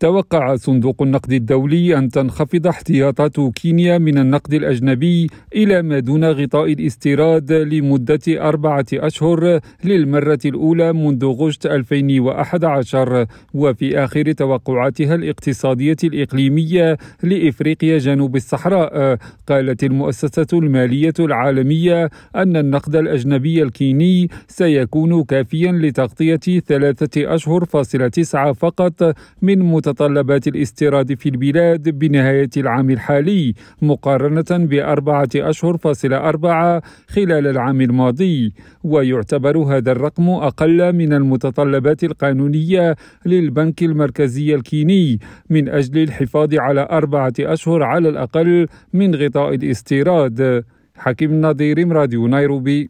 توقع صندوق النقد الدولي أن تنخفض احتياطات كينيا من النقد الأجنبي إلى ما دون غطاء الاستيراد لمدة أربعة أشهر للمرة الأولى منذ غشت 2011 وفي آخر توقعاتها الاقتصادية الإقليمية لإفريقيا جنوب الصحراء. قالت المؤسسة المالية العالمية أن النقد الأجنبي الكيني سيكون كافيا لتغطية ثلاثة أشهر فاصلة تسعة فقط من متطلبات الاستيراد في البلاد بنهاية العام الحالي مقارنة بأربعة أشهر فاصل أربعة خلال العام الماضي. ويعتبر هذا الرقم أقل من المتطلبات القانونية للبنك المركزي الكيني من أجل الحفاظ على أربعة أشهر على الأقل من غطاء الاستيراد. حكيم النظير راديو نيروبي.